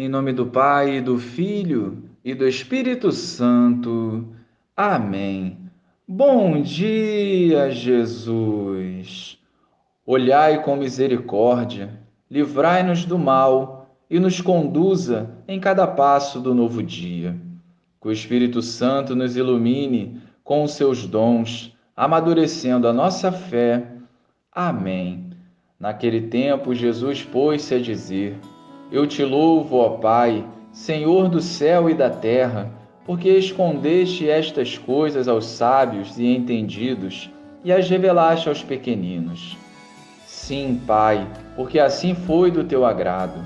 Em nome do Pai, do Filho e do Espírito Santo. Amém. Bom dia, Jesus. Olhai com misericórdia, livrai-nos do mal e nos conduza em cada passo do novo dia. Que o Espírito Santo nos ilumine com os seus dons, amadurecendo a nossa fé. Amém. Naquele tempo, Jesus pôs-se a dizer: eu te louvo, ó Pai, Senhor do céu e da terra, porque escondeste estas coisas aos sábios e entendidos e as revelaste aos pequeninos. Sim, Pai, porque assim foi do teu agrado.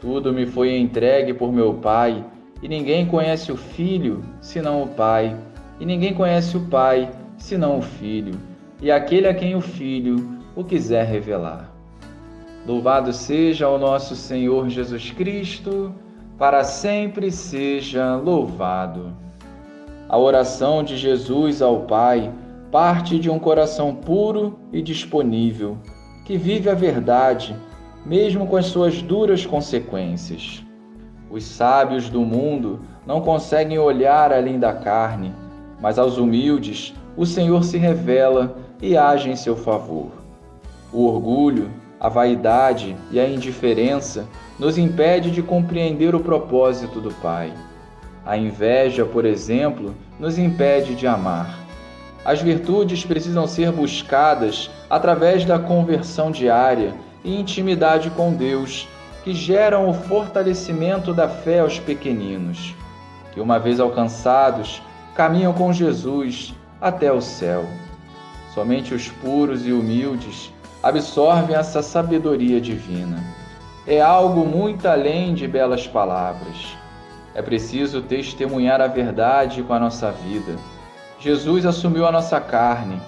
Tudo me foi entregue por meu Pai, e ninguém conhece o Filho senão o Pai, e ninguém conhece o Pai senão o Filho, e aquele a quem o Filho o quiser revelar. Louvado seja o nosso Senhor Jesus Cristo, para sempre seja louvado. A oração de Jesus ao Pai parte de um coração puro e disponível, que vive a verdade, mesmo com as suas duras consequências. Os sábios do mundo não conseguem olhar além da carne, mas aos humildes o Senhor se revela e age em seu favor. O orgulho a vaidade e a indiferença nos impede de compreender o propósito do Pai. A inveja, por exemplo, nos impede de amar. As virtudes precisam ser buscadas através da conversão diária e intimidade com Deus, que geram o fortalecimento da fé aos pequeninos, que, uma vez alcançados, caminham com Jesus até o céu. Somente os puros e humildes absorvem essa sabedoria divina. É algo muito além de belas palavras. É preciso testemunhar a verdade com a nossa vida. Jesus assumiu a nossa carne,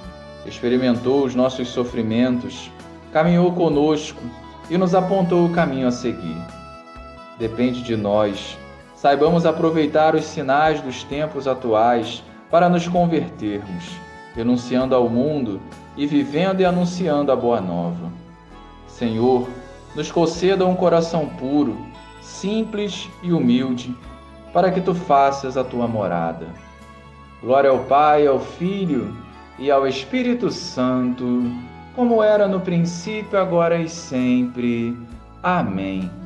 experimentou os nossos sofrimentos, caminhou conosco e nos apontou o caminho a seguir. Depende de nós. Saibamos aproveitar os sinais dos tempos atuais para nos convertermos, renunciando ao mundo e vivendo e anunciando a boa nova. Senhor, nos conceda um coração puro, simples e humilde, para que tu faças a tua morada. Glória ao Pai, ao Filho e ao Espírito Santo, como era no princípio, agora e sempre. Amém.